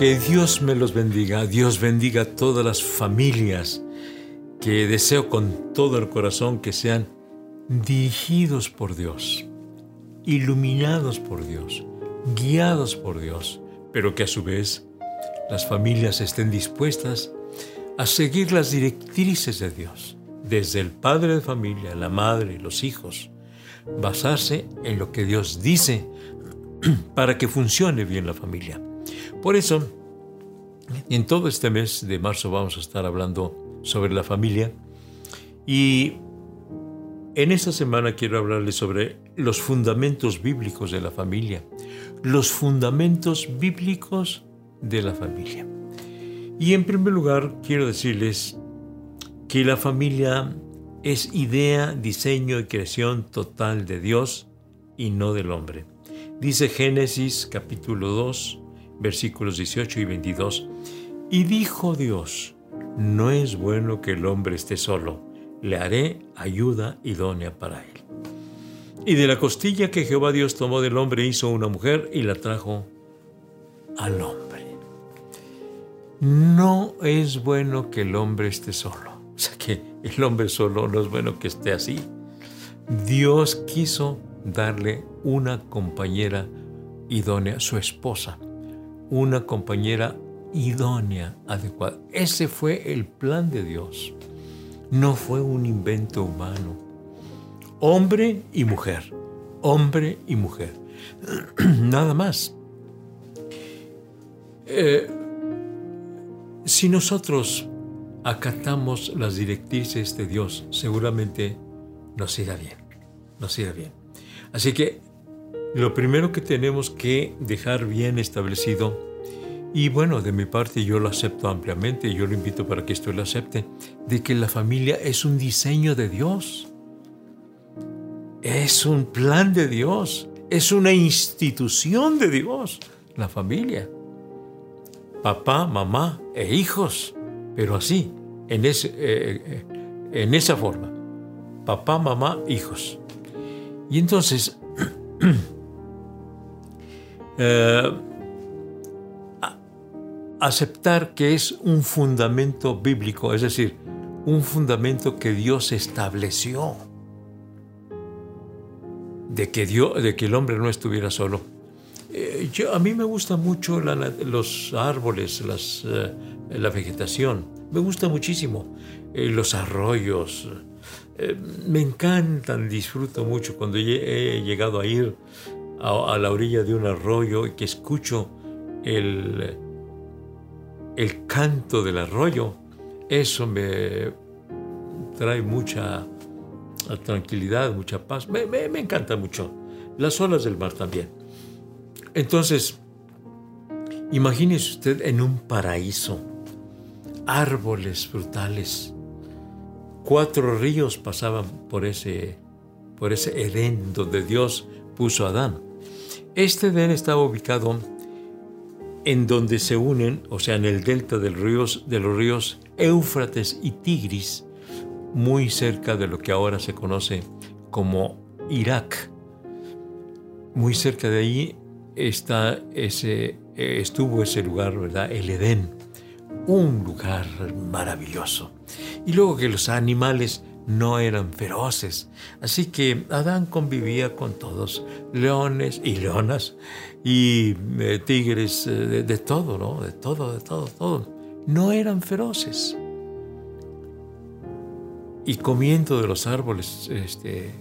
Que Dios me los bendiga, Dios bendiga a todas las familias que deseo con todo el corazón que sean dirigidos por Dios, iluminados por Dios, guiados por Dios, pero que a su vez las familias estén dispuestas a seguir las directrices de Dios, desde el padre de familia, la madre, los hijos, basarse en lo que Dios dice para que funcione bien la familia. Por eso, en todo este mes de marzo vamos a estar hablando sobre la familia y en esta semana quiero hablarles sobre los fundamentos bíblicos de la familia, los fundamentos bíblicos de la familia. Y en primer lugar quiero decirles que la familia es idea, diseño y creación total de Dios y no del hombre. Dice Génesis capítulo 2, versículos 18 y 22. Y dijo Dios, no es bueno que el hombre esté solo, le haré ayuda idónea para él. Y de la costilla que Jehová Dios tomó del hombre hizo una mujer y la trajo al hombre. No es bueno que el hombre esté solo. O sea que el hombre solo no es bueno que esté así. Dios quiso darle una compañera idónea, su esposa, una compañera idónea, adecuada. Ese fue el plan de Dios. No fue un invento humano. Hombre y mujer. Hombre y mujer. Nada más. Eh, si nosotros acatamos las directrices de Dios, seguramente nos irá bien. Nos irá bien. Así que lo primero que tenemos que dejar bien establecido y bueno, de mi parte yo lo acepto ampliamente yo lo invito para que esto lo acepte, de que la familia es un diseño de Dios, es un plan de Dios, es una institución de Dios, la familia. Papá, mamá e hijos, pero así, en, ese, eh, eh, en esa forma. Papá, mamá, hijos. Y entonces, eh, aceptar que es un fundamento bíblico, es decir, un fundamento que Dios estableció, de que, Dios, de que el hombre no estuviera solo. Eh, a mí me gustan mucho los árboles, las, eh, la vegetación, me gusta muchísimo, los arroyos, me encantan, disfruto mucho cuando he llegado a ir a, la orilla de un arroyo y que escucho el, el canto del arroyo, eso me trae mucha tranquilidad, mucha paz. Me, encanta mucho. Las olas del mar también. Entonces, imagínese usted en un paraíso, árboles frutales, cuatro ríos pasaban por ese, por ese Edén donde Dios puso a Adán. Este Edén estaba ubicado en donde se unen, o sea, en el delta de los ríos, Éufrates y Tigris, muy cerca de lo que ahora se conoce como Irak. Muy cerca de ahí está ese, eh, estuvo ese lugar, ¿verdad? El Edén, un lugar maravilloso. Y luego que los animales no eran feroces. Así que Adán convivía con todos, leones y leonas, y eh, tigres, eh, de, todo, ¿no? De todo, de todo, todo. No eran feroces. Y comiendo de los árboles este, eh,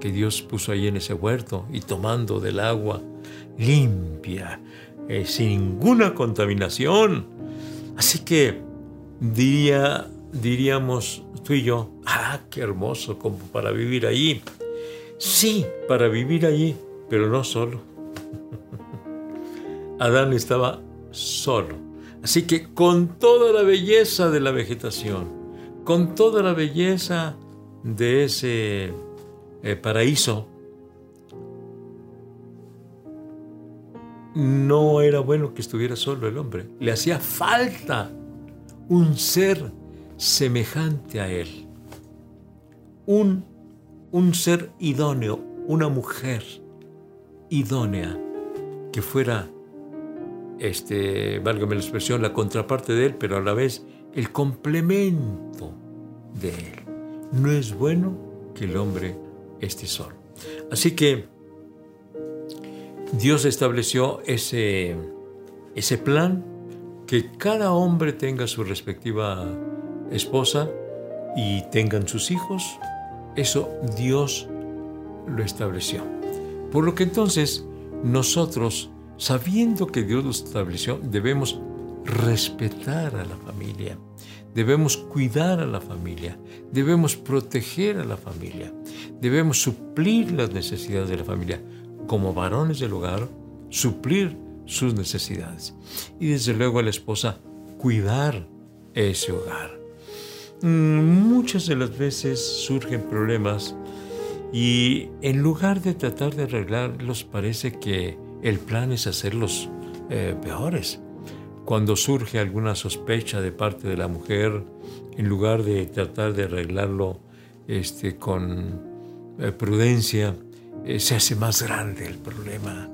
que Dios puso ahí en ese huerto y tomando del agua limpia, sin ninguna contaminación. Así que diría, diríamos tú y yo, ah, qué hermoso como para vivir allí. Sí, para vivir allí, pero no solo. Adán estaba solo. Así que con toda la belleza de la vegetación, con toda la belleza de ese eh, paraíso, no era bueno que estuviera solo el hombre. Le hacía falta un ser semejante a él. Un, un ser idóneo, una mujer idónea que fuera este, válgame la expresión, la contraparte de él, pero a la vez el complemento de él. No es bueno que el hombre esté solo. Así que Dios estableció ese, ese plan, que cada hombre tenga su respectiva esposa y tengan sus hijos. Eso Dios lo estableció. Por lo que entonces nosotros, sabiendo que Dios lo estableció, debemos respetar a la familia, debemos cuidar a la familia, debemos proteger a la familia, debemos suplir las necesidades de la familia, como varones del hogar, suplir sus necesidades. Y desde luego a la esposa, cuidar ese hogar. Mm, muchas de las veces surgen problemas y en lugar de tratar de arreglarlos parece que el plan es hacerlos eh, peores. Cuando surge alguna sospecha de parte de la mujer, en lugar de tratar de arreglarlo este, con eh, prudencia, eh, se hace más grande el problema,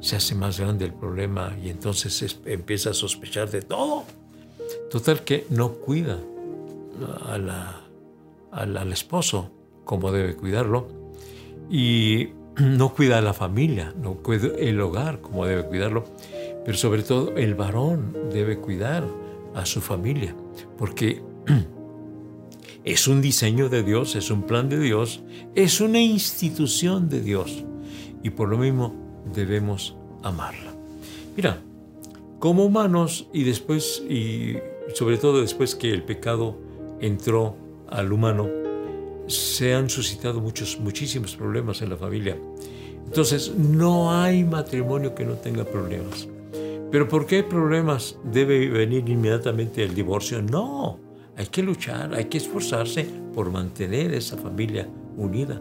se hace más grande el problema y entonces empieza a sospechar de todo. Total que no cuida al esposo como debe cuidarlo y no cuida a la familia, no cuida el hogar como debe cuidarlo, pero sobre todo el varón debe cuidar a su familia, porque es un diseño de Dios, es un plan de Dios, es una institución de Dios y por lo mismo debemos amarla. Mira, como humanos y después, y sobre todo después que el pecado entró al humano, se han suscitado muchos, muchísimos problemas en la familia. Entonces, no hay matrimonio que no tenga problemas. Pero ¿por qué hay problemas? ¿Debe venir inmediatamente el divorcio? No, hay que luchar, hay que esforzarse por mantener esa familia unida.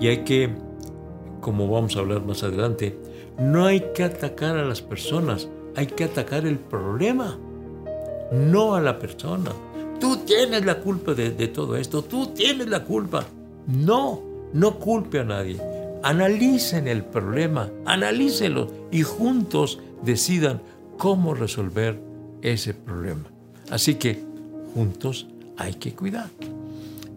Y hay que, como vamos a hablar más adelante, no hay que atacar a las personas, hay que atacar el problema, no a la persona. Tú tienes la culpa de, todo esto, tú tienes la culpa. No, no culpe a nadie. Analicen el problema, analícenlo y juntos decidan cómo resolver ese problema. Así que juntos hay que cuidar.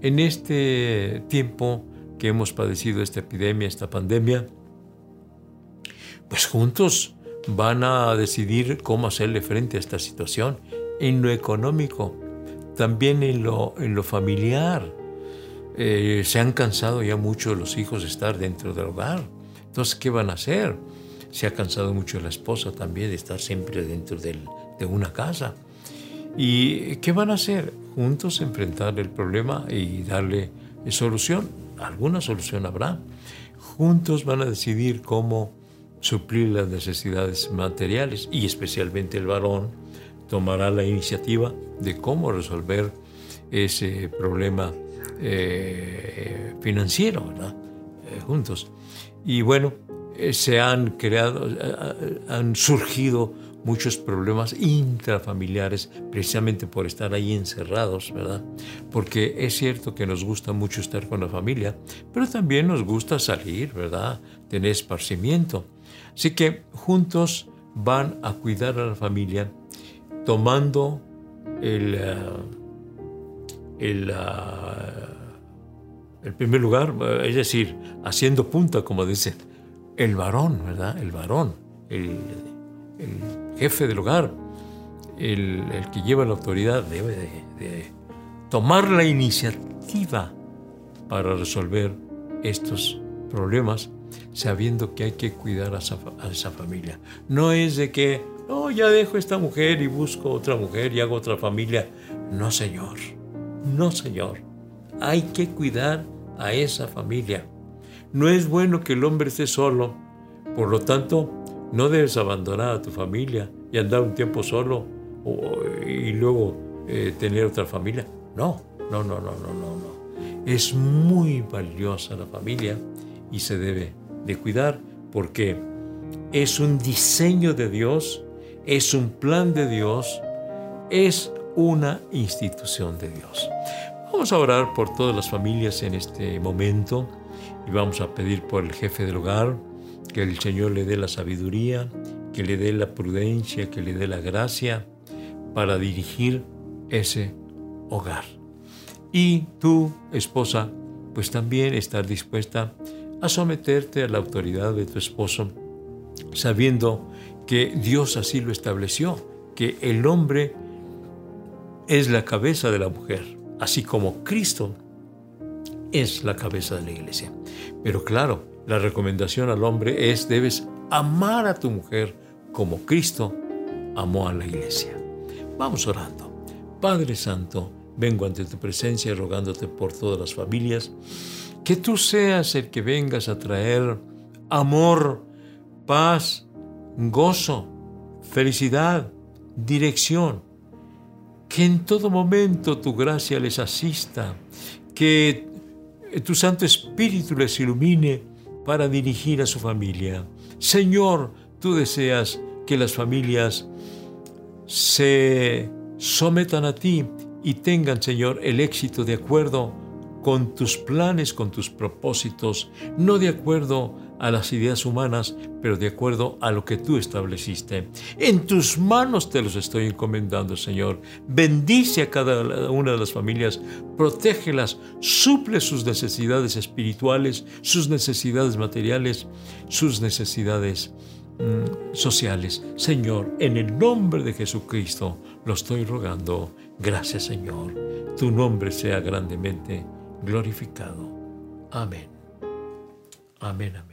En este tiempo que hemos padecido esta epidemia, esta pandemia, pues juntos van a decidir cómo hacerle frente a esta situación en lo económico, también en lo, en lo familiar. Eh, se han cansado ya mucho los hijos de estar dentro del hogar. Entonces, ¿qué van a hacer? Se ha cansado mucho la esposa también de estar siempre dentro de una casa. ¿Y qué van a hacer? Juntos enfrentar el problema y darle solución. Alguna solución habrá. Juntos van a decidir cómo suplir las necesidades materiales y especialmente el varón tomará la iniciativa de cómo resolver ese problema eh, financiero, ¿verdad? Eh, juntos. Y bueno, eh, se han creado, han surgido muchos problemas intrafamiliares precisamente por estar ahí encerrados, ¿verdad? Porque es cierto que nos gusta mucho estar con la familia, pero también nos gusta salir, ¿verdad? Tener esparcimiento. Así que juntos van a cuidar a la familia tomando el, eh, el, eh, el, primer lugar, eh, es decir, haciendo punta, como dice, el varón, ¿verdad? El varón, el, jefe del hogar, el, que lleva la autoridad, debe de, tomar la iniciativa para resolver estos problemas, sabiendo que hay que cuidar a esa familia. No es de que no, ya dejo esta mujer y busco otra mujer y hago otra familia. No, Señor. No, Señor. Hay que cuidar a esa familia. No es bueno que el hombre esté solo. Por lo tanto, no debes abandonar a tu familia y andar un tiempo solo y luego eh, tener otra familia. No, no, no, no, no, no, no. Es muy valiosa la familia y se debe de cuidar porque es un diseño de Dios es un plan de Dios, es una institución de Dios. Vamos a orar por todas las familias en este momento y vamos a pedir por el jefe del hogar, que el Señor le dé la sabiduría que le dé la prudencia, que le dé la gracia para dirigir ese hogar. Y tú, esposa, pues también estar dispuesta a someterte a la autoridad de tu esposo, sabiendo que Dios así lo estableció, que el hombre es la cabeza de la mujer, así como Cristo es la cabeza de la iglesia. Pero claro, la recomendación al hombre es debes amar a tu mujer como Cristo amó a la iglesia. Vamos orando. Padre Santo, vengo ante tu presencia rogándote por todas las familias, que tú seas el que vengas a traer amor, paz, gozo, felicidad, dirección. Que en todo momento tu gracia les asista, que tu Santo Espíritu les ilumine para dirigir a su familia. Señor, tú deseas que las familias se sometan a ti y tengan, Señor, el éxito de acuerdo con tus planes, con tus propósitos, no de acuerdo a las ideas humanas, pero de acuerdo a lo que tú estableciste. En tus manos te los estoy encomendando, Señor. Bendice a cada una de las familias, protégelas, suple sus necesidades espirituales, sus necesidades materiales, sus necesidades mm, sociales. Señor, en el nombre de Jesucristo lo estoy rogando. Gracias, Señor. Tu nombre sea grandemente glorificado. Amén. Amén, amén.